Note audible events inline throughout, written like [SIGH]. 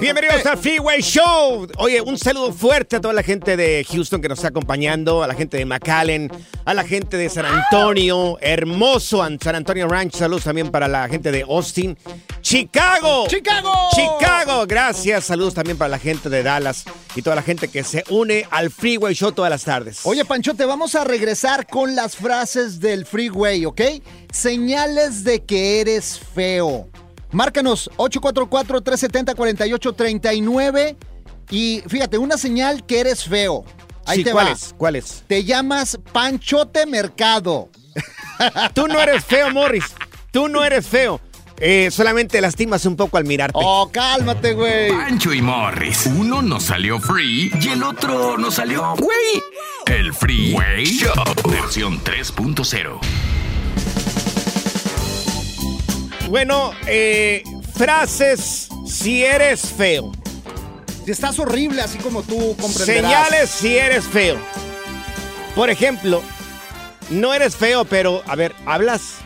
Bienvenidos al Freeway Show. Oye, un saludo fuerte a toda la gente de Houston que nos está acompañando, a la gente de McAllen, a la gente de San Antonio, hermoso San Antonio Ranch. Saludos también para la gente de Austin, Chicago. ¡Chicago! Chicago, gracias. Saludos también para la gente de Dallas y toda la gente que se une al Freeway Show todas las tardes. Oye, Panchote, vamos a regresar con las frases del Freeway, ¿ok? Señales de que eres feo. Márcanos 844-370-4839 y fíjate, una señal que eres feo. Ahí Sí, te ¿cuál va. es? ¿Cuál es? Te llamas Panchote Mercado. Tú no eres feo, Morris. Tú no eres feo. Eh, solamente lastimas un poco al mirarte. Oh, cálmate, güey. Pancho y Morris. Uno nos salió free y el otro nos salió güey. El Freeway Show. Versión 3.0. Bueno, eh, frases si eres feo. Estás horrible, así como tú comprenderás. Señales si eres feo. Por ejemplo, no eres feo, pero, a ver, ¿hablas?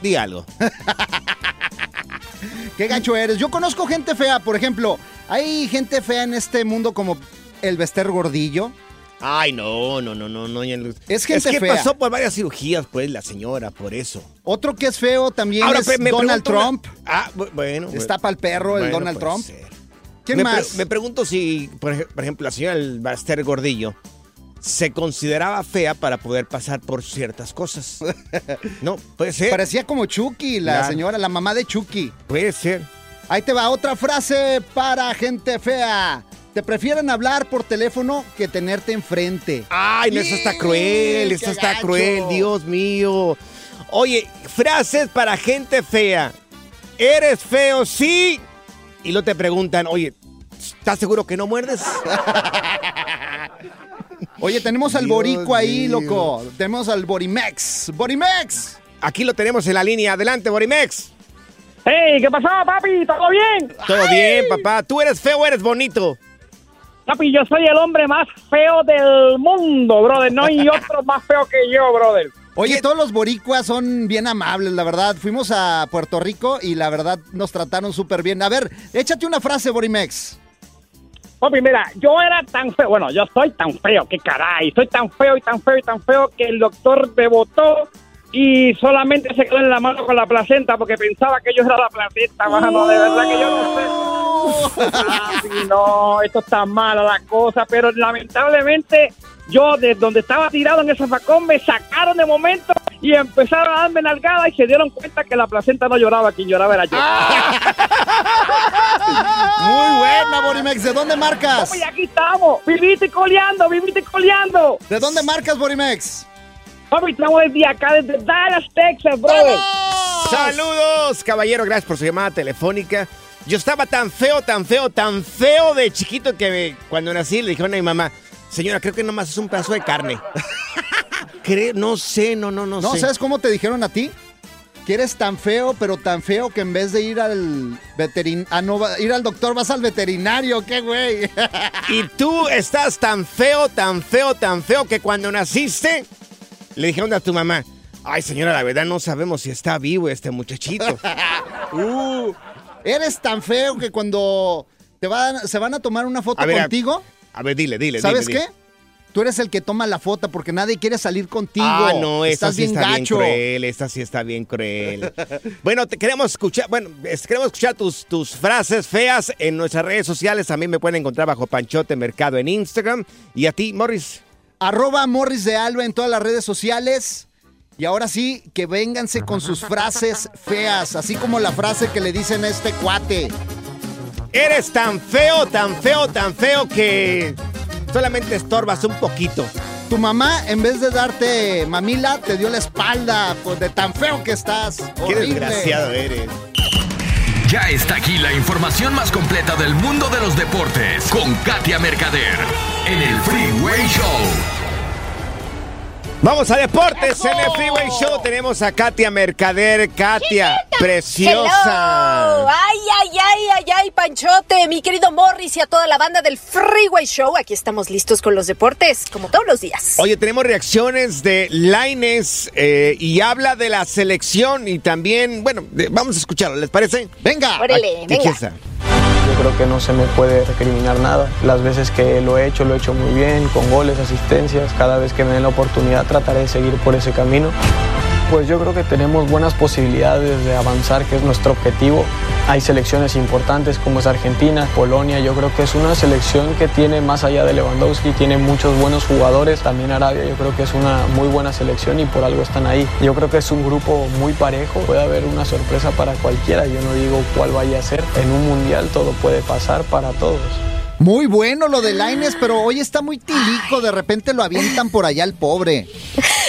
Di algo. [LAUGHS] Qué gacho eres. Yo conozco gente fea, por ejemplo, hay gente fea en este mundo como el Bester Gordillo. Ay, no, no, no, no, no. Es gente que fea. pasó por varias cirugías, pues, la señora, por eso. Otro que es feo también Ahora, es me Donald una- Trump. Ah, bu- bueno. Está para el perro el Donald Trump. ser. ¿Quién me pre- más? me pregunto si, por, ej- por ejemplo, la señora Baster Gordillo se consideraba fea para poder pasar por ciertas cosas. [LAUGHS] No, puede ser. Parecía como Chucky, la señora, la mamá de Chucky. Puede ser. Ahí te va otra frase para gente fea. Te prefieren hablar por teléfono que tenerte enfrente. Ay, no, eso está cruel, ¡Qué eso está gacho! cruel, Dios mío. Oye, frases para gente fea. ¿Eres feo? Sí. Y luego te preguntan, oye, ¿estás seguro que no muerdes? [LAUGHS] Oye, tenemos al Dios boricua ahí, mío. loco. Tenemos al Borimex. ¡Borimex! Aquí lo tenemos en la línea. Adelante, Borimex. Hey, ¿qué pasó, papi? ¿Todo bien? Todo bien, papá. ¿Tú eres feo o eres bonito? Papi, yo soy el hombre más feo del mundo, brother. No hay [LAUGHS] otro más feo que yo, brother. Oye, todos los boricuas son bien amables, la verdad. Fuimos a Puerto Rico y la verdad nos trataron súper bien. A ver, échate una frase, Borimex. Papi, mira, yo era tan feo. Bueno, yo soy tan feo, qué caray. Soy tan feo y tan feo y tan feo que el doctor me botó y solamente se quedó en la mano con la placenta porque pensaba que yo era la placenta, mano. De verdad que yo no sé. Ah, sí, no, esto está mala la cosa, pero lamentablemente yo desde donde estaba tirado en ese facón me sacaron de momento y empezaron a darme nalgada y se dieron cuenta que la placenta no lloraba, quien lloraba era yo. [LAUGHS] Muy buena, Borimex. ¿De dónde marcas? Oye, aquí estamos, viviste coleando, viviste coleando. ¿De dónde marcas, Borimex? Papi, estamos desde acá, desde Dallas, Texas, brother. Saludos, caballero. Gracias por su llamada telefónica. Yo estaba tan feo, tan feo, tan feo de chiquito que me- cuando nací le dijeron a mi mamá, señora, creo que nomás es un pedazo de carne. [LAUGHS] Creo, no sé, no, no, no, No, sé. ¿sabes cómo te dijeron a ti? Que eres tan feo, pero tan feo que en vez de ir al veterin ah, no, ir al doctor vas al veterinario, qué güey. Y tú estás tan feo, tan feo, tan feo que cuando naciste le dijeron a tu mamá, ay señora, la verdad no sabemos si está vivo este muchachito. [LAUGHS] Uh, eres tan feo que cuando te van, se van a tomar una foto A ver, a- contigo, A ver, dile, dile, ¿sabes dile, qué? dile. Tú eres el que toma la foto porque nadie quiere salir contigo. Ah, no, esta Estás sí bien está gacho. bien cruel, esta sí está bien cruel. [LAUGHS] bueno, te queremos escuchar, bueno, queremos escuchar tus, tus frases feas en nuestras redes sociales. También me pueden encontrar bajo Panchote Mercado en Instagram. Y a ti, Morris. Arroba Morris de Alba en todas las redes sociales. Y ahora sí, que vénganse con sus frases feas, así como la frase que le dicen a este cuate. Eres tan feo, tan feo, tan feo que solamente estorbas un poquito. Tu mamá, en vez de darte mamila, te dio la espalda, pues de tan feo que estás. Qué Horrible. desgraciado eres. Ya está aquí la información más completa del mundo de los deportes con Katia Mercader en el Freeway Show. Vamos a deportes en el Freeway Show. Tenemos a Katia Mercader. Katia, preciosa. Hello. Ay, ay, ay, ay, ay, Panchote, mi querido Morris y a toda la banda del Freeway Show. Aquí estamos listos con los deportes, como todos los días. Oye, tenemos reacciones de Laines eh, y habla de la selección y también, bueno, de- vamos a escucharlo, ¿les parece? Venga. Órale, Aquí venga. está. Yo creo que no se me puede recriminar nada. Las veces que lo he hecho, lo he hecho muy bien, con goles, asistencias. Cada vez que me den la oportunidad trataré de seguir por ese camino. Pues yo creo que tenemos buenas posibilidades de avanzar, que es nuestro objetivo. Hay selecciones importantes como es Argentina, Polonia. Yo creo que es una selección que tiene más allá de Lewandowski, tiene muchos buenos jugadores. También Arabia, yo creo que es una muy buena selección y por algo están ahí. Yo creo que es un grupo muy parejo. Puede haber una sorpresa para cualquiera. Yo no digo cuál vaya a ser. En un mundial todo puede pasar para todos. Muy bueno lo de Laines, pero hoy está muy tilico. De repente lo avientan por allá al pobre. [LAUGHS]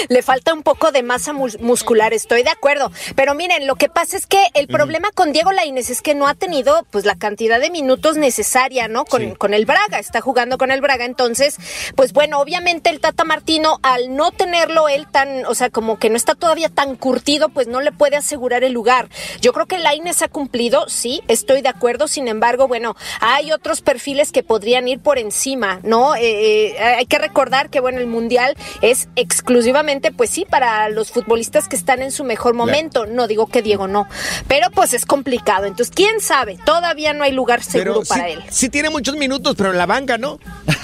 Le falta un poco de masa mus- muscular, estoy de acuerdo. Pero miren, lo que pasa es que el problema con Diego Lainez es que no ha tenido pues la cantidad de minutos necesaria, ¿no? Con, con el Braga, está jugando con el Braga. Entonces, pues bueno, obviamente el Tata Martino, al no tenerlo él tan, o sea, como que no está todavía tan curtido, pues no le puede asegurar el lugar. Yo creo que Lainez ha cumplido, sí, estoy de acuerdo. Sin embargo, bueno, hay otros perfiles que podrían ir por encima, ¿no? Eh, eh, hay que recordar que, bueno, el Mundial es exclusivamente, pues sí, para los futbolistas que están en su mejor momento. No digo que Diego no, pero pues es complicado. Entonces, ¿quién sabe? Todavía no hay lugar seguro Pero para sí, él. sí tiene muchos minutos, pero en la banca, ¿no?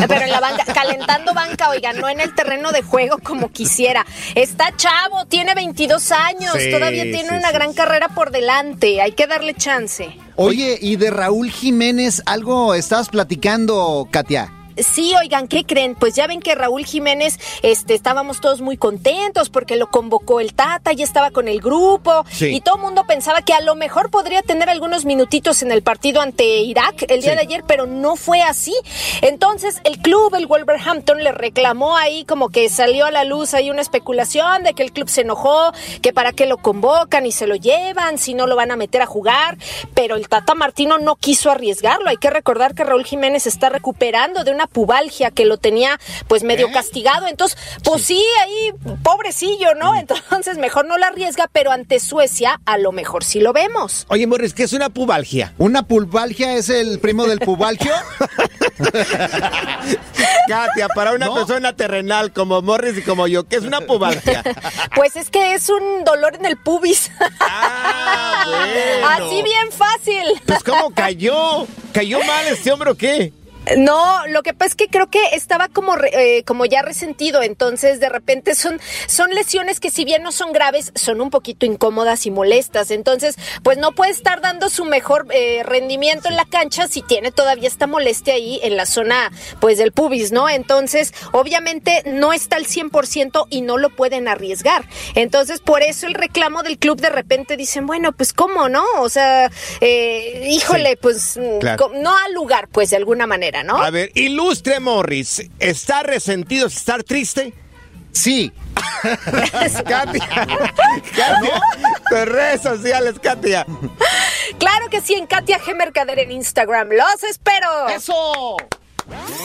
Pero en la banca, calentando banca, oiga, no en el terreno de juego como quisiera. Está chavo, tiene 22 años, Sí, todavía tiene sí, una gran carrera por delante. Hay que darle chance. Oye, y de Raúl Jiménez, algo estabas platicando, Katia. Sí, oigan, ¿qué creen? Pues ya ven que Raúl Jiménez, este, estábamos todos muy contentos porque lo convocó el Tata, ya estaba con el grupo Sí. y todo el mundo pensaba que a lo mejor podría tener algunos minutitos en el partido ante Irak el día Sí. de ayer, pero no fue así. Entonces el club, el Wolverhampton, le reclamó ahí como que salió a la luz ahí una especulación de que el club se enojó, que para qué lo convocan y se lo llevan, si no lo van a meter a jugar, pero el Tata Martino no quiso arriesgarlo. Hay que recordar que Raúl Jiménez está recuperando de una pubalgia que lo tenía pues medio castigado. Entonces, pues sí, ahí pobrecillo, ¿no? Entonces mejor no lo arriesga, pero ante Suecia a lo mejor sí lo vemos. Oye, Morris, ¿qué es una pubalgia? ¿Una pulvalgia es el primo del pubalgio? [LAUGHS] Katia, para una persona terrenal como Morris y como yo, ¿qué es una pubalgia? Pues es que es un dolor en el pubis. [LAUGHS] Así bien fácil. Pues, ¿cómo cayó? ¿Cayó mal este hombre o qué? No, lo que pasa es que creo que estaba como, re- eh, como ya resentido, entonces de repente son, son lesiones que si bien no son graves, son un poquito incómodas y molestas, entonces pues no puede estar dando su mejor eh, rendimiento en la cancha si tiene todavía esta molestia ahí en la zona pues del pubis, ¿no? Entonces obviamente no está al 100% y no lo pueden arriesgar, entonces por eso el reclamo del club de repente dicen, bueno, pues cómo, ¿no? O sea, eh, híjole, Sí, pues claro. no al lugar, pues de alguna manera, ¿no? A ver, ilustre Morris, ¿estar resentido es estar triste? Sí. [LAUGHS] Katia, Katia, tus redes sociales, Katia. Claro que sí, en Katia G. Mercader en Instagram. ¡Los espero! ¡Eso!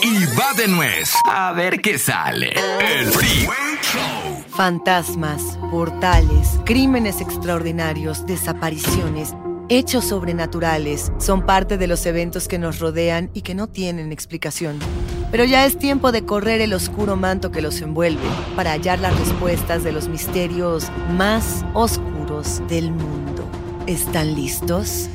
Y va de nuez. A ver qué sale. El Freeway Show. Fantasmas, portales, crímenes extraordinarios, desapariciones, hechos sobrenaturales son parte de los eventos que nos rodean y que no tienen explicación. Pero ya es tiempo de correr el oscuro manto que los envuelve para hallar las respuestas de los misterios más oscuros del mundo. ¿Están listos?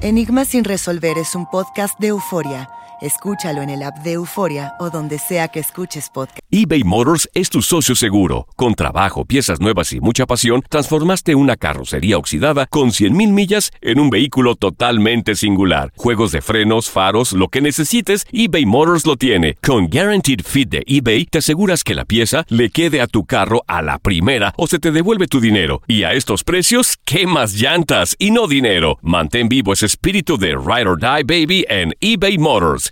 Enigma sin resolver es un podcast de euforia. Escúchalo en el app de Euforia o donde sea que escuches podcast. eBay Motors es tu socio seguro. Con trabajo, piezas nuevas y mucha pasión, transformaste una carrocería oxidada con 100.000 millas en un vehículo totalmente singular. Juegos de frenos, faros, lo que necesites, eBay Motors lo tiene. Con Guaranteed Fit de eBay, te aseguras que la pieza le quede a tu carro a la primera o se te devuelve tu dinero. Y a estos precios, ¿qué más llantas y no dinero? Mantén vivo ese espíritu de Ride or Die Baby en eBay Motors.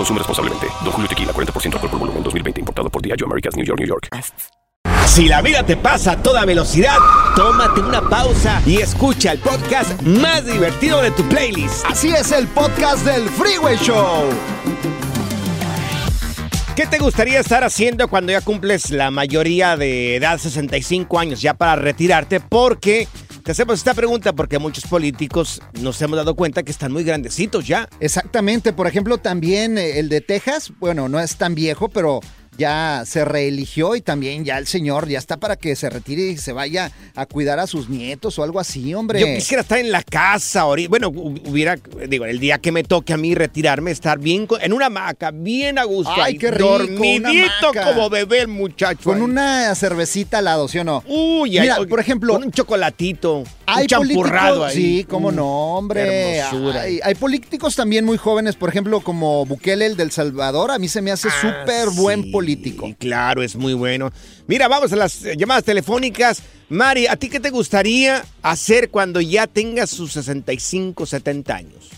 Consume responsablemente. Don Julio Tequila, 40% alcohol por volumen, 2020. Importado por Diageo Americas, New York, New York. Si la vida te pasa a toda velocidad, tómate una pausa y escucha el podcast más divertido de tu playlist. Así es el podcast del Freeway Show. ¿Qué te gustaría estar haciendo cuando ya cumples la mayoría de edad, 65 años, ya para retirarte? Porque hacemos esta pregunta porque muchos políticos nos hemos dado cuenta que están muy grandecitos ya. Exactamente, por ejemplo, también eh, el de Texas, bueno, no es tan viejo, pero ya se reeligió y también ya el señor ya está para que se retire y se vaya a cuidar a sus nietos o algo así, hombre. Yo quisiera estar en la casa. Bueno, hu- hubiera, digo, el día que me toque a mí retirarme, estar bien en una hamaca, bien a gusto. Ay, ahí, qué rico, Dormidito como bebé el muchacho. Con ahí. una cervecita al lado, ¿sí o no? Uy, Mira, ay, por ejemplo, con un chocolatito, Hay un champurrado ahí. sí, cómo no, hombre. hermosura. Hay, hay políticos también muy jóvenes, por ejemplo, como Bukele, el del Salvador. A mí se me hace súper buen político. Y claro, es muy bueno. Mira, vamos a las eh, llamadas telefónicas. Mari, ¿a ti qué te gustaría hacer cuando ya tengas sus 65, 70 años?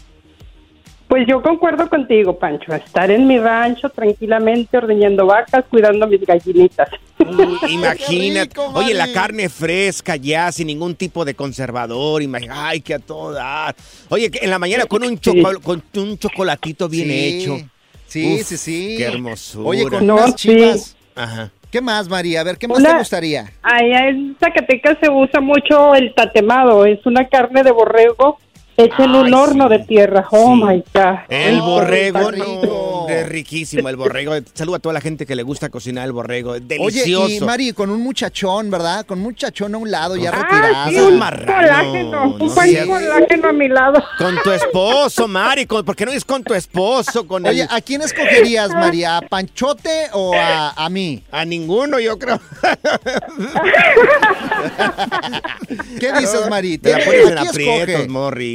Pues yo concuerdo contigo, Pancho. Estar en mi rancho tranquilamente ordeñando vacas, cuidando mis gallinitas. [LAUGHS] Imagínate. Oye, la carne fresca ya, sin ningún tipo de conservador. Ay, que a todo dar. Oye, que en la mañana con un, choco- con un chocolatito bien Sí. hecho. Sí, Uf, sí, sí. Qué hermosura. Oye, con No, unas sí. chivas. Ajá. ¿Qué más, María? A ver, ¿qué más Una- te gustaría? Allá en Zacatecas se usa mucho el tatemado. Es una carne de borrego hecha en un horno de tierra. Oh my God. El Oh, borrego, rico. Es riquísimo el borrego. Saludo a toda la gente que le gusta cocinar el borrego. Es Oye, delicioso. y Mari, con un muchachón, ¿verdad? Con un muchachón a un lado, ya Ah, retirado. sí, un colágeno, un colágeno a mi lado. Con tu esposo, Mari. con- ¿Por qué no es con tu esposo? Con Oye, el- ¿a quién escogerías, María? ¿A Panchote o a, a mí? A ninguno, yo creo. [LAUGHS] ¿Qué dices, Mari? Te la ¿Tienes- pones en aprietos, escoge?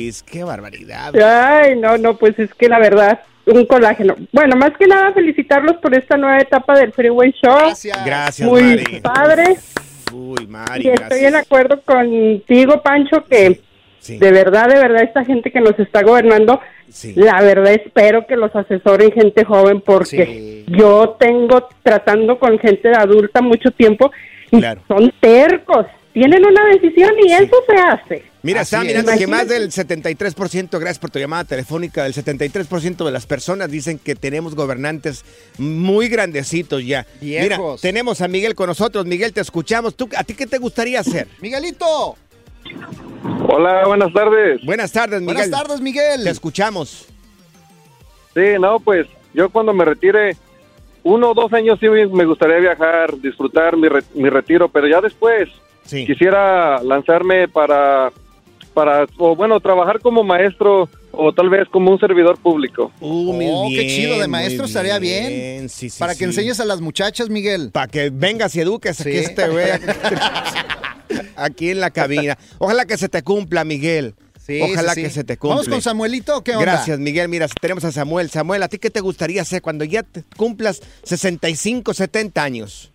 Morris. Qué barbaridad. Ay, no, no, pues es que la verdad, un colágeno. Bueno, más que nada felicitarlos por esta nueva etapa del Freeway Show. Gracias, Muy Mari. padre. Uy, Mari, Y estoy gracias. en acuerdo contigo, Pancho, que de verdad, de verdad, esta gente que nos está gobernando, la verdad espero que los asesoren gente joven, porque yo tengo tratando con gente adulta mucho tiempo y son tercos. Tienen una decisión y eso se hace. Mira, Así está es. mirando que más del 73%, gracias por tu llamada telefónica, del 73% de las personas dicen que tenemos gobernantes muy grandecitos ya. Mira, Viejos. tenemos a Miguel con nosotros. Miguel, te escuchamos. ¿Tú, ¿A ti qué te gustaría hacer? [LAUGHS] Miguelito. Hola, buenas tardes. Buenas tardes, Miguel. Buenas tardes, Miguel. Te escuchamos. Sí, no, pues yo cuando me retire, uno o dos años sí me gustaría viajar, disfrutar mi, re- mi retiro, pero ya después quisiera lanzarme para, para, o bueno, trabajar como maestro o tal vez como un servidor público. Uh, muy Oh, qué bien, chido, de maestro estaría bien. Sí, sí, Para que enseñes a las muchachas, Miguel. Para que vengas y eduques aquí este güey. [LAUGHS] [LAUGHS] Aquí en la cabina. Ojalá que se te cumpla, Miguel. Sí, Ojalá sí, sí. que se te cumpla. Vamos con Samuelito, ¿qué onda? Gracias, Miguel. Mira, tenemos a Samuel. Samuel, ¿a ti qué te gustaría hacer cuando ya te cumplas 65, 70 años?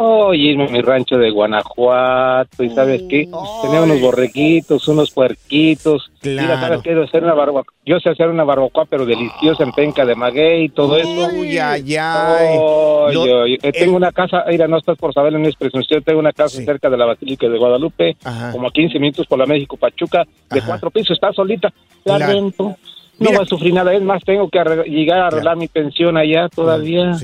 Oh, irme a mi rancho de Guanajuato y sabes qué, tener unos borreguitos, unos puerquitos. Mira, Claro. sabes qué, hacer una barbacoa. Yo sé hacer una barbacoa, pero deliciosa en penca de maguey y todo eso. Uy, ay, ay. Oh, Lo- yo- yo- eh, tengo una casa, mira, no estás por saber en expresión, yo tengo una casa cerca de la Basílica de Guadalupe, como a 15 minutos por la México Pachuca, de cuatro pisos, está solita, la Claro. rento. No va a sufrir nada, es más, tengo que arreglar- llegar a arreglar mi pensión allá todavía.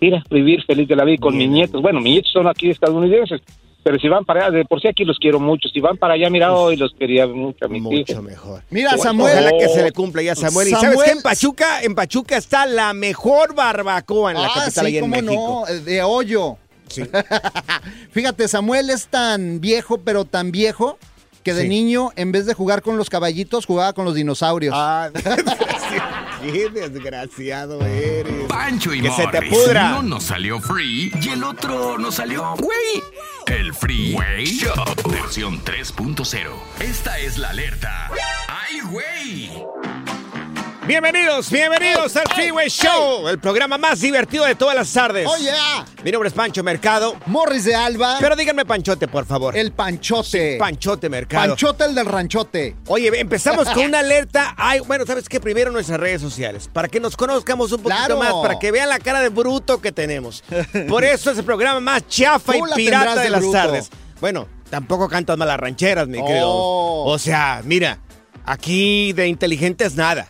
Mira, vivir feliz de la vida con mis nietos. Bueno, mis nietos son aquí estadounidenses, pero si van para allá, de por sí aquí los quiero mucho. Si van para allá, mira, hoy los quería mucho a mis Mucho mejor. Mira, Samuel. Ojalá que se le cumpla ya, Samuel. ¿Y sabes Samuel- qué? En Pachuca, en Pachuca está la mejor barbacoa en la ah, capital sí, allá en cómo México. no, eh, de hoyo. [LAUGHS] Fíjate, Samuel es tan viejo, pero tan viejo, que de Sí. niño, en vez de jugar con los caballitos, jugaba con los dinosaurios. Ah, [LAUGHS] qué desgraciado eres. Pancho y Que se te Morris. pudra. Uno nos salió free y el otro nos salió güey. El Freeway Show versión 3.0. Esta es la alerta. ¡Ay, güey! Bienvenidos, bienvenidos al Freeway Show, el programa más divertido de todas las tardes. ¡Oh, yeah! Mi nombre es Pancho Mercado. Morris de Alba. Pero díganme Panchote, por favor. El Panchote. Panchote Mercado. Panchote el del ranchote. Oye, empezamos con una [LAUGHS] alerta. Ay, bueno, ¿sabes qué? Primero nuestras redes sociales, para que nos conozcamos un poquito Claro. más, para que vean la cara de bruto que tenemos. Por eso es el programa más chafa Tú y la pirata tendrás de, de las bruto. tardes. Bueno, tampoco cantas malas rancheras, mi Oh. querido. O sea, mira, aquí de inteligentes nada.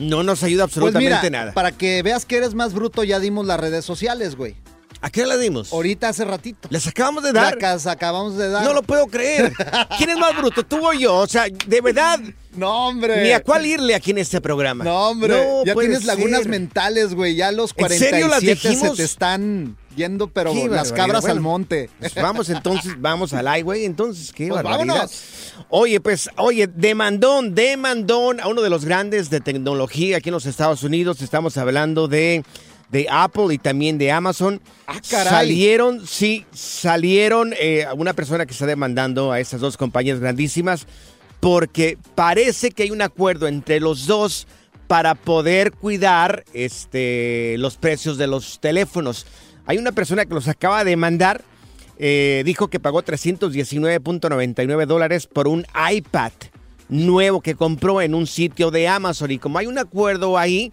No nos ayuda Pues absolutamente mira, nada. para que veas que eres más bruto, ya dimos las redes sociales, güey. ¿A qué la dimos? Ahorita hace ratito. Les acabamos de dar. Las acabamos de dar. No lo puedo creer. [LAUGHS] ¿Quién es más bruto, tú o yo? O sea, de verdad. No, hombre. Ni a cuál irle aquí en este programa. No, hombre. No ya tienes lagunas mentales, güey. Ya los ¿En serio las 47 se dijimos? te están yendo, pero Qué las cabras Bueno, al monte. pues vamos entonces, vamos al highway, entonces, qué Pues barbaridad. vámonos. Oye, pues, oye, demandón, demandón a uno de los grandes de tecnología aquí en los Estados Unidos. Estamos hablando de, de Apple y también de Amazon. Ah, caray. Salieron, sí, salieron eh, una persona que está demandando a estas dos compañías grandísimas porque parece que hay un acuerdo entre los dos para poder cuidar este, los precios de los teléfonos. Hay una persona que los acaba de demandar, eh, dijo que pagó 319.99 dólares por un iPad nuevo que compró en un sitio de Amazon. Y como hay un acuerdo ahí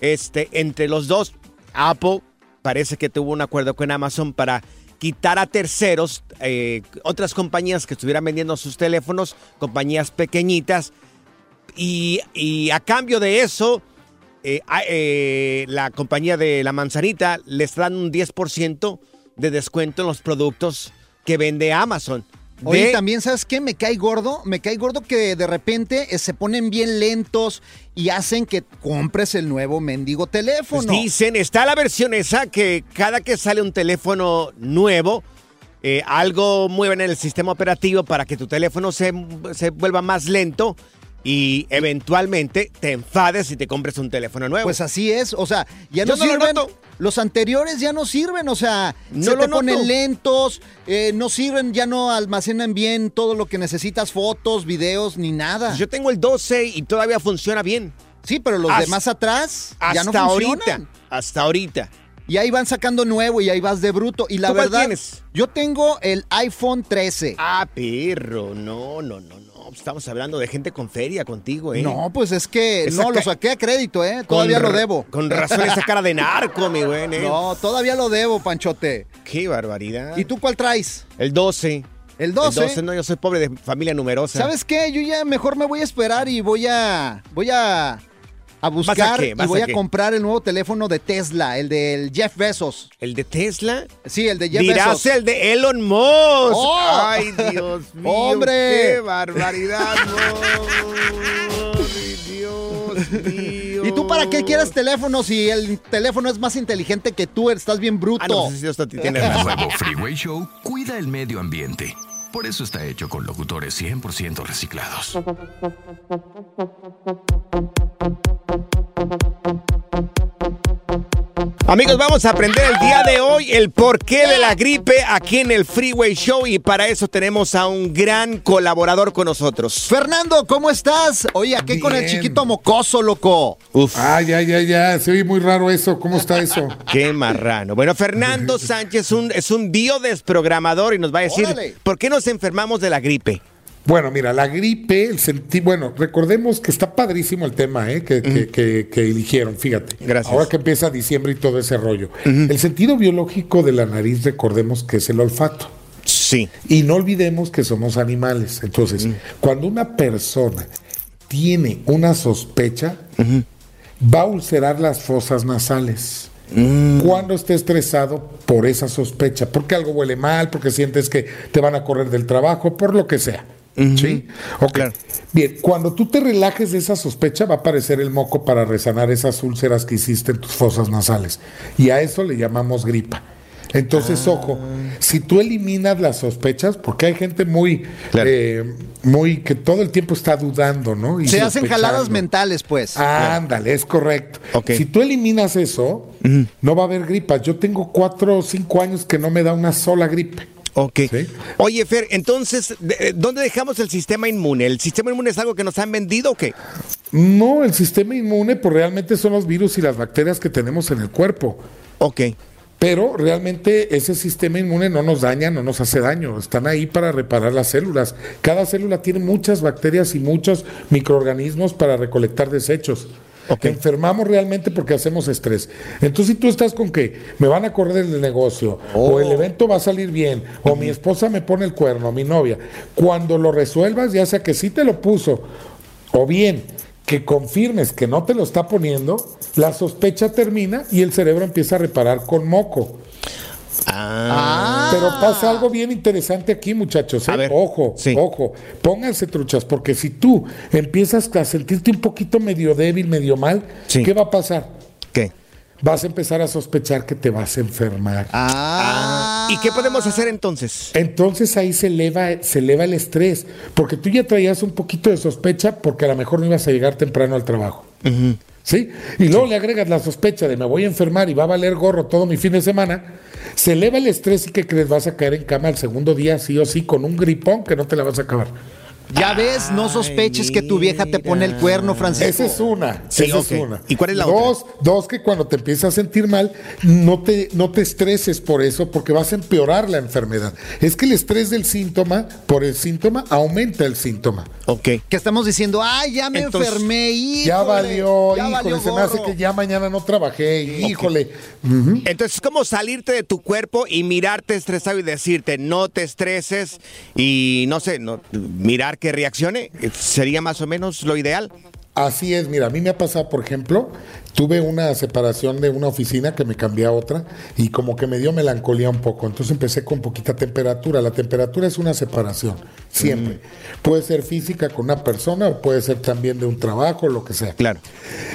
este, entre los dos, Apple parece que tuvo un acuerdo con Amazon para quitar a terceros, eh, otras compañías que estuvieran vendiendo sus teléfonos, compañías pequeñitas, y a cambio de eso, eh, eh, la compañía de la manzanita les dan un 10% de descuento en los productos que vende Amazon. Oye, también, ¿sabes qué? Me cae gordo. Me cae gordo que de repente eh, se ponen bien lentos y hacen que compres el nuevo mendigo teléfono. Pues dicen, está la versión esa que cada que sale un teléfono nuevo, eh, algo mueve en el sistema operativo para que tu teléfono se, se vuelva más lento y eventualmente te enfades y te compres un teléfono nuevo. Pues así es, o sea, ya no Yo no sirven. los anteriores ya no sirven, o sea, No se lo te noto. ponen lentos, eh, no sirven, ya no almacenan bien todo lo que necesitas, fotos, videos, ni nada. Yo tengo el 12 y todavía funciona bien. Sí, pero los Hasta- de más atrás ya no hasta funcionan. ahorita, hasta ahorita. Y ahí van sacando nuevo y ahí vas de bruto. Y la ¿Tú verdad, tienes? yo tengo el iPhone 13. Ah, perro, no, no, no, no. Estamos hablando de gente con feria contigo, ¿eh? No, pues es que Esa no, lo saqué a crédito, ¿eh? Todavía lo debo. Con razón esa cara de narco, mi güey. ¿eh? No, todavía lo debo, Panchote. Qué barbaridad. ¿Y tú cuál traes? El 12. El 12. El 12, no, yo soy pobre de familia numerosa. ¿Sabes qué? Yo ya mejor me voy a esperar y voy a. Voy a. A buscar qué? y ¿Vas voy a a, comprar el nuevo teléfono de Tesla, el del Jeff Bezos. ¿El de Tesla? Sí, el de Jeff Dirás Bezos. el de Elon Musk. ¡Oh! Ay, [LAUGHS] Dios mío. ¡Hombre! ¡Qué barbaridad! Dios mío. ¿Y tú para qué quieres teléfono si el teléfono es más inteligente que tú? Estás bien bruto. Ah, no, sí, tiene [LAUGHS] El nuevo Freeway Show cuida el medio ambiente. Por eso está hecho con locutores 100% reciclados. Amigos, vamos a aprender el día de hoy el porqué de la gripe aquí en el Freeway Show y para eso tenemos a un gran colaborador con nosotros. Fernando, ¿cómo estás? Oye, ¿a qué con el chiquito mocoso, loco? Uf. Ah, ya, ya, ya. Se oye muy raro eso. ¿Cómo está eso? [LAUGHS] Qué marrano. Bueno, Fernando [LAUGHS] Sánchez un- es un biodesprogramador y nos va a decir Órale. por qué nos enfermamos de la gripe. Bueno, mira, la gripe, el senti bueno, recordemos que está padrísimo el tema ¿eh? que, que- que- que eligieron, fíjate. Gracias. Ahora que empieza diciembre y todo ese rollo. El sentido biológico de la nariz, recordemos que es el olfato. Sí. Y no olvidemos que somos animales. Entonces, cuando una persona tiene una sospecha, va a ulcerar las fosas nasales. Cuando esté estresado por esa sospecha, porque algo huele mal, porque sientes que te van a correr del trabajo, por lo que sea. ¿Sí? Ok. Bien, cuando tú te relajes de esa sospecha, va a aparecer el moco para resanar esas úlceras que hiciste en tus fosas nasales. Y a eso le llamamos gripa. Entonces, ojo, si tú eliminas las sospechas, porque hay gente muy, eh, muy que todo el tiempo está dudando, ¿no? Y Se hacen jaladas mentales, pues. Ándale, es correcto. Si tú eliminas eso, no va a haber gripas. Yo tengo cuatro o cinco años que no me da una sola gripe. Ok. Oye, Fer, entonces, eh, ¿dónde dejamos el sistema inmune? ¿El sistema inmune es algo que nos han vendido o qué? No, el sistema inmune, pues realmente son los virus y las bacterias que tenemos en el cuerpo. Ok. Pero realmente ese sistema inmune no nos daña, no nos hace daño. Están ahí para reparar las células. Cada célula tiene muchas bacterias y muchos microorganismos para recolectar desechos. Enfermamos realmente porque hacemos estrés. Entonces, si tú estás con que me van a correr del negocio, o el evento va a salir bien, o mi esposa me pone el cuerno, mi novia, cuando lo resuelvas, ya sea que sí te lo puso, o bien que confirmes que no te lo está poniendo, la sospecha termina y el cerebro empieza a reparar con moco. Ah. Pero pasa algo bien interesante aquí, muchachos. ¿eh? Ojo, ojo, pónganse truchas, porque si tú empiezas a sentirte un poquito medio débil, medio mal, ¿qué va a pasar? ¿Qué? Vas a empezar a sospechar que te vas a enfermar. Ah. ¿Y qué podemos hacer entonces? Entonces ahí se eleva, se eleva el estrés, porque tú ya traías un poquito de sospecha porque a lo mejor no ibas a llegar temprano al trabajo. ¿Sí? Y luego le agregas la sospecha de me voy a enfermar y va a valer gorro todo mi fin de semana. Se eleva el estrés y que crees vas a caer en cama el segundo día sí o sí con un gripón que no te la vas a acabar. Ya ves, no sospeches que tu vieja te pone el cuerno, Francisco. Esa es una. Sí, esa es una. ¿Y cuál es la dos, Dos, que cuando te empiezas a sentir mal, no te, no te estreses por eso, porque vas a empeorar la enfermedad. Es que el estrés del síntoma, por el síntoma, aumenta el síntoma. Ok. Que estamos diciendo, ay, ya me Entonces, enfermé, híjole, Ya valió, ya híjole, valió se me hace que ya mañana no trabajé, híjole. Entonces, ¿cómo salirte de tu cuerpo y mirarte estresado y decirte no te estreses y no sé, no, mirar que reaccione? ¿Sería más o menos lo ideal? Así es, mira, a mí me ha pasado, por ejemplo, tuve una separación de una oficina que me cambié a otra y como que me dio melancolía un poco. Entonces empecé con poquita temperatura. La temperatura es una separación, siempre. Puede ser física con una persona o puede ser también de un trabajo, lo que sea. Claro.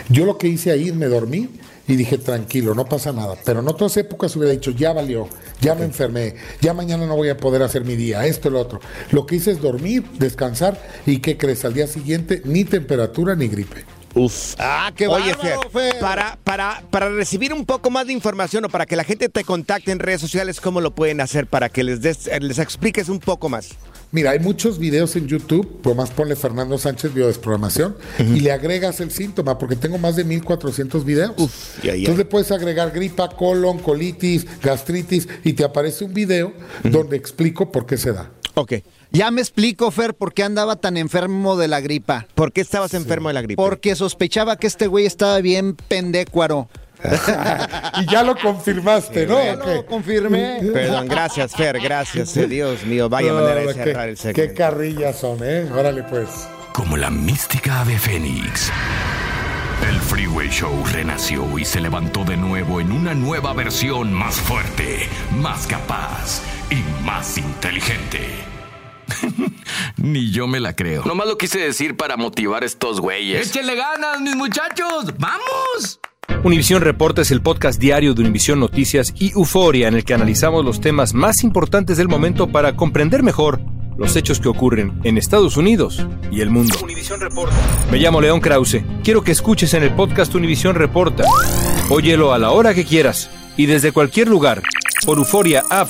Yo lo que hice ahí, me dormí y dije, tranquilo, no pasa nada. Pero en otras épocas hubiera dicho, ya valió, ya me enfermé, ya mañana no voy a poder hacer mi día, esto y lo otro. Lo que hice es dormir, descansar y ¿qué crees? Al día siguiente ni temperatura ni gripe. Uf. Ah, qué Oye, bárbaro, Fer, Fer. Para, para, para recibir un poco más de información o para que la gente te contacte en redes sociales, ¿cómo lo pueden hacer? Para que les, des- eh, les expliques un poco más. Mira, hay muchos videos en YouTube, nomás ponle Fernando Sánchez Biodesprogramación y le agregas el síntoma, porque tengo más de 1400 videos. ya, ya. Entonces le puedes agregar gripa, colon, colitis, gastritis y te aparece un video donde explico por qué se da. Ok. Ya me explico, Fer, por qué andaba tan enfermo de la gripa. ¿Por qué estabas enfermo de la gripa? Porque sospechaba que este güey estaba bien pendécuaro. [LAUGHS] y ya lo confirmaste, ¿no? Ya lo confirmé. Perdón, gracias, Fer, gracias. eh, Dios mío, vaya manera de No, cerrar qué, el segmento. qué carrillas son, ¿eh? Órale pues. Como la mística ave fénix. El Freeway Show renació y se levantó de nuevo en una nueva versión más fuerte, más capaz y más inteligente. Ni yo me la creo. Nomás lo quise decir para motivar a estos güeyes. ¡Échenle ganas, mis muchachos! ¡Vamos! Univisión Reporta es el podcast diario de Univisión Noticias y Euforia en el que analizamos los temas más importantes del momento para comprender mejor los hechos que ocurren en Estados Unidos y el mundo. Reporta. Me llamo León Krause. Quiero que escuches en el podcast Univisión Reporta. Óyelo a la hora que quieras y desde cualquier lugar por Euforia App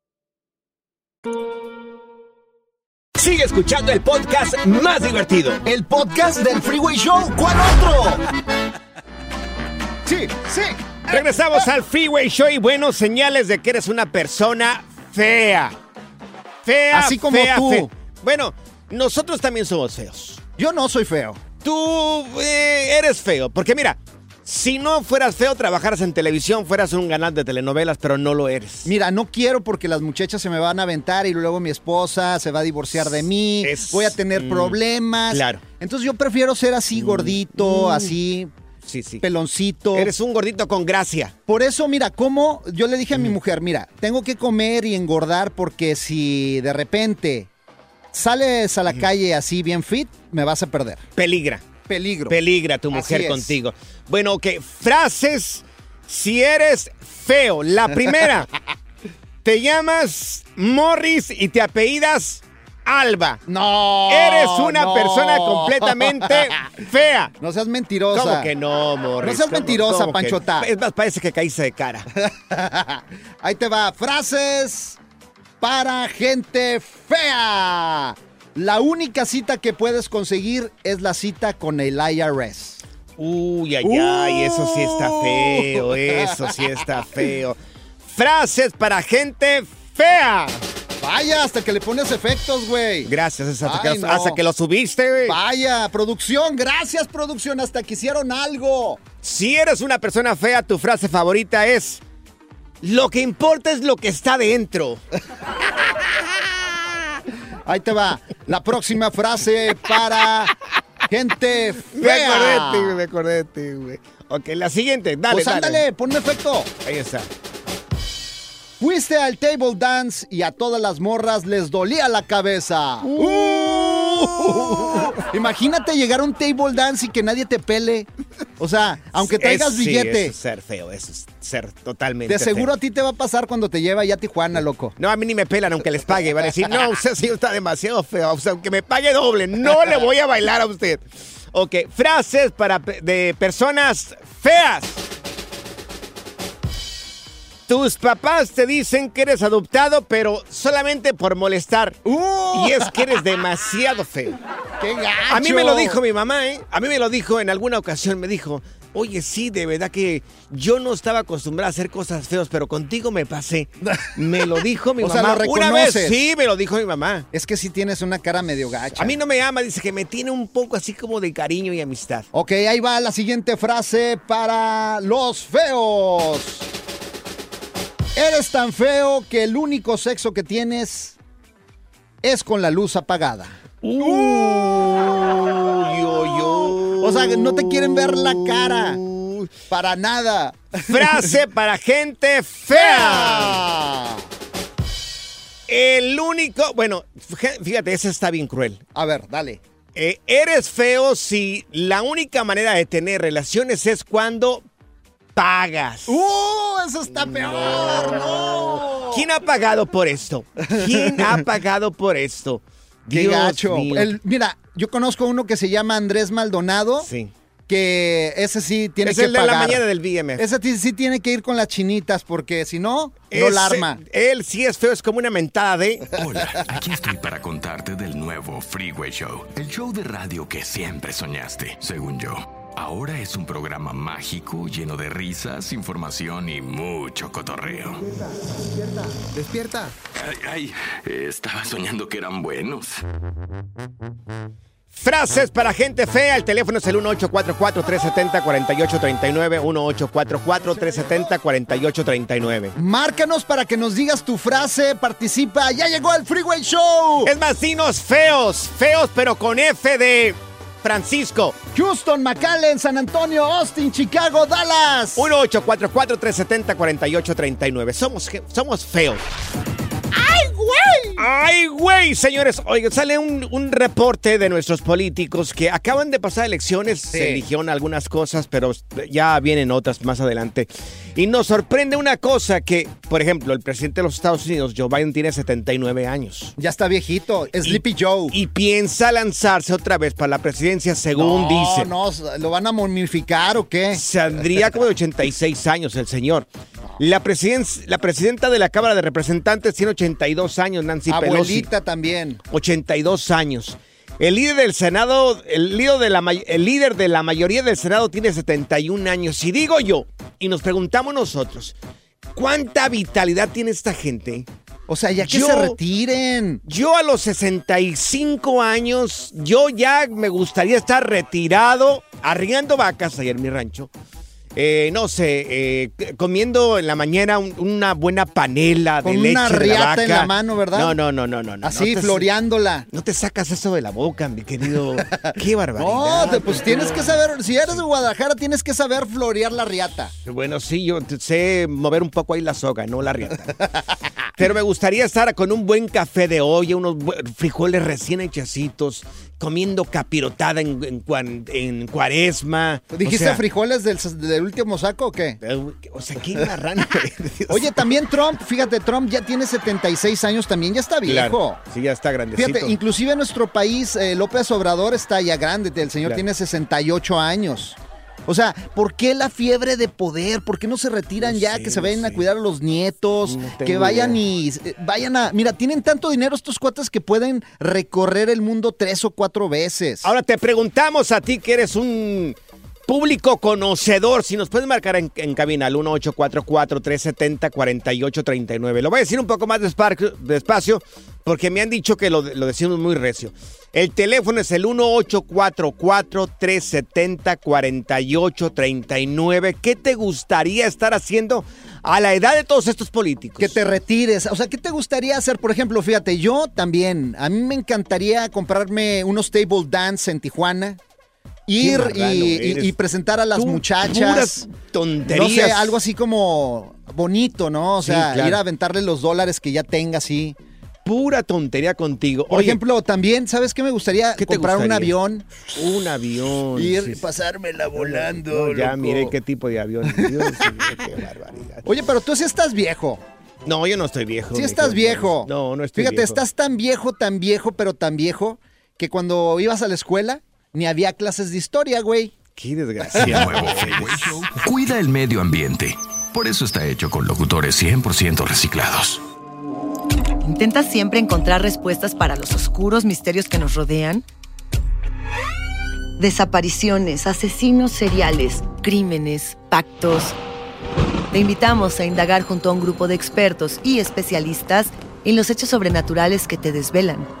Sigue escuchando el podcast más divertido. El podcast del Freeway Show. ¿Cuál otro? Sí, sí. Regresamos al Freeway Show y buenos señales de que eres una persona fea. Fea, Así como fea, tú. fea. Bueno, nosotros también somos feos. Yo no soy feo. Tú eh, eres feo, porque mira, si no fueras feo, trabajaras en televisión, fueras un canal de telenovelas, pero no lo eres. Mira, no quiero porque las muchachas se me van a aventar y luego mi esposa se va a divorciar de mí, voy a tener mm, problemas. claro. Entonces yo prefiero ser así gordito, mm. así, Sí, sí. peloncito. Eres un gordito con gracia. Por eso, mira, como yo le dije a mi mujer, mira, tengo que comer y engordar porque si de repente sales a la calle así bien fit, me vas a perder. Peligra. Peligro. Peligra tu mujer contigo. Bueno, ok, frases si eres feo. La primera, [LAUGHS] te llamas Morris y te apellidas Alba. No. Eres una no. persona completamente [LAUGHS] fea. No seas mentirosa. ¿Cómo que no, Morris? No seas ¿Cómo- mentirosa, cómo que- Panchota. Es más, parece que caíste de cara. [LAUGHS] Ahí te va. Frases para gente fea. La única cita que puedes conseguir es la cita con el IRS. Uy, ay, ay, eso sí está feo, eso sí está feo. Frases para gente fea. Vaya, hasta que le pones efectos, güey. Gracias, hasta, Ay, que, no. hasta que lo subiste, güey. Vaya, producción, gracias, producción, hasta que hicieron algo. Si eres una persona fea, tu frase favorita es: Lo que importa es lo que está dentro. [LAUGHS] Ahí te va. La próxima frase para gente Me fea. acordé de ti, güey, me acordé de ti, güey. Ok, la siguiente, dale, Pues dale. ándale, ponme efecto. Ahí está. Fuiste al table dance y a todas las morras les dolía la cabeza. Uh. [LAUGHS] Imagínate llegar a un table dance y que nadie te pele. O sea, aunque traigas sí, billete. eso es ser feo, eso es ser totalmente de seguro feo. a ti te va a pasar cuando te lleva ya a Tijuana, loco. No, a mí ni me pelan aunque les pague. Van a decir, no, usted sí está demasiado feo. O sea, aunque me pague doble, no le voy a bailar a usted. Ok, frases para de personas feas. Tus papás te dicen que eres adoptado, pero solamente por molestar. Y es que eres demasiado feo. ¡Qué gacho! A mí me lo dijo mi mamá, ¿eh? A mí me lo dijo en alguna ocasión, me dijo, oye, sí, de verdad que yo no estaba acostumbrada a hacer cosas feas, pero contigo me pasé. [LAUGHS] Me lo dijo mi O sea, mamá. lo Una vez, sí, me lo dijo mi mamá. Es que sí tienes una cara medio gacha. A mí no me ama, dice que me tiene un poco así como de cariño y amistad. Ok, ahí va la siguiente frase para los feos. Eres tan feo que el único sexo que tienes es con la luz apagada. O sea, no te quieren ver la cara. Para nada. Frase [LAUGHS] para gente fea. El único, bueno, fíjate, esa está bien cruel. A ver, dale. Eh, eres feo si la única manera de tener relaciones es cuando pagas. ¡Uh! Eso está peor. No. ¿Quién ha pagado por esto? ¿Quién ha [LAUGHS] pagado por esto? Qué Dios gacho. mío. El- mira, yo conozco uno que se llama Andrés Maldonado. Sí. Que ese sí tiene Es que el de la pagar. mañana del BMF. Ese sí, sí tiene que ir con las chinitas porque si no, no la arma. Él sí es feo, es como una mentada de... Hola, aquí estoy para contarte del nuevo Freeway Show, el show de radio que siempre soñaste, según yo. Ahora es un programa mágico lleno de risas, información y mucho cotorreo. Despierta. Ay, ay, estaba soñando que eran buenos. Frases para gente fea. El teléfono es el 1844-370-4839. 1844-370-4839. Márcanos para que nos digas tu frase, participa. Ya llegó el Freeway Show. Es más, dinos feos, feos, pero con F de Francisco. Houston, McAllen, San Antonio, Austin, Chicago, Dallas. 1844-370-4839. Somos, somos feos. ¡Ay, güey! ¡Ay, güey! Señores, oigan, sale un, un reporte de nuestros políticos que acaban de pasar elecciones. Se eligieron algunas cosas, pero ya vienen otras más adelante. Y nos sorprende una cosa que, por ejemplo, el presidente de los Estados Unidos, Joe Biden, tiene 79 años. Ya está viejito, Sleepy Joe. Y piensa lanzarse otra vez para la presidencia, según no, dice. No, ¿lo van a momificar o qué? Saldría como de 86 años el señor. La, presiden- la presidenta de la Cámara de Representantes tiene 82 años, Nancy Pelosi. Abuelita también. 82 años. El líder del Senado, el líder de, la, el líder de la mayoría del Senado tiene 71 años. Y digo yo, y nos preguntamos nosotros, ¿cuánta vitalidad tiene esta gente? O sea, ya que se retiren. Yo a los 65 años, yo ya me gustaría estar retirado, arriando vacas ahí en mi rancho. Eh, no sé, eh, comiendo en la mañana un- una buena panela Con de leche una de riata en la mano, ¿verdad? No, no, no, no, no. no. Así, no te- floreándola. No te sacas eso de la boca, mi querido. Qué [LAUGHS] barbaridad. No, te- pues tienes que saber, si eres de Guadalajara, tienes que saber florear la riata. Bueno, sí, yo te- sé mover un poco ahí la soga, no la riata. [LAUGHS] Pero me gustaría estar con un buen café de olla, unos frijoles recién hechecitos, comiendo capirotada en, en cuaresma. ¿Dijiste O sea, frijoles del, del último saco o qué? O sea, qué marrano. [LAUGHS] Oye, también Trump, fíjate, Trump ya tiene 76 años, también ya está viejo. Claro, sí, ya está grandecito. Fíjate, inclusive en nuestro país, eh, López Obrador está ya grande, el señor Claro. tiene 68 años. O sea, ¿por qué la fiebre de poder? ¿Por qué no se retiran ya? que se vayan a cuidar a los nietos, que vayan idea. y eh, vayan a... Mira, tienen tanto dinero estos cuates que pueden recorrer el mundo tres o cuatro veces. Ahora te preguntamos a ti que eres un público conocedor, si nos pueden marcar en, cabina al 1844-370-4839. Lo voy a decir un poco más despacio porque me han dicho que lo, lo decimos muy recio. El teléfono es el 1844-370-4839. ¿Qué te gustaría estar haciendo a la edad de todos estos políticos? Que te retires. O sea, ¿qué te gustaría hacer? Por ejemplo, fíjate, yo también. A mí me encantaría comprarme unos table dance en Tijuana ir y, presentar a las muchachas. tonterías. No sé, algo así como bonito, ¿no? O sea, ir a aventarle los dólares que ya tenga así. Pura tontería contigo. Por ejemplo, también, ¿sabes qué me gustaría? comprar un avión. Un avión. Ir y pasármela volando. ya mire qué tipo de avión. [LAUGHS] Dios, qué barbaridad. Oye, pero tú sí estás viejo. No, yo no estoy viejo. Sí estás viejo. No, no estoy Fíjate, estás tan viejo, tan viejo, pero tan viejo, que cuando ibas a la escuela, ni había clases de historia, güey. Qué desgracia. [LAUGHS] Cuida el medio ambiente. Por eso está hecho con locutores 100% reciclados. ¿Intentas siempre encontrar respuestas para los oscuros misterios que nos rodean? Desapariciones, asesinos seriales, crímenes, pactos. Te invitamos a indagar junto a un grupo de expertos y especialistas en los hechos sobrenaturales que te desvelan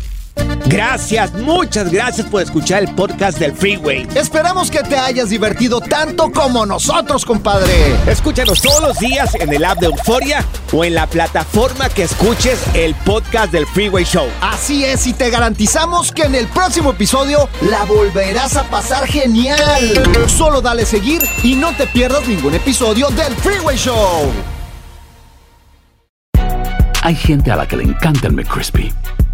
Gracias, muchas gracias por escuchar el podcast del Freeway. Esperamos que te hayas divertido tanto como nosotros, compadre. Escúchanos todos los días en el app de Euforia o en la plataforma que escuches el podcast del Freeway Show. Así es, y te garantizamos que en el próximo episodio la volverás a pasar genial. Solo dale seguir y no te pierdas ningún episodio del Freeway Show. Hay gente a la que le encanta el McCrispy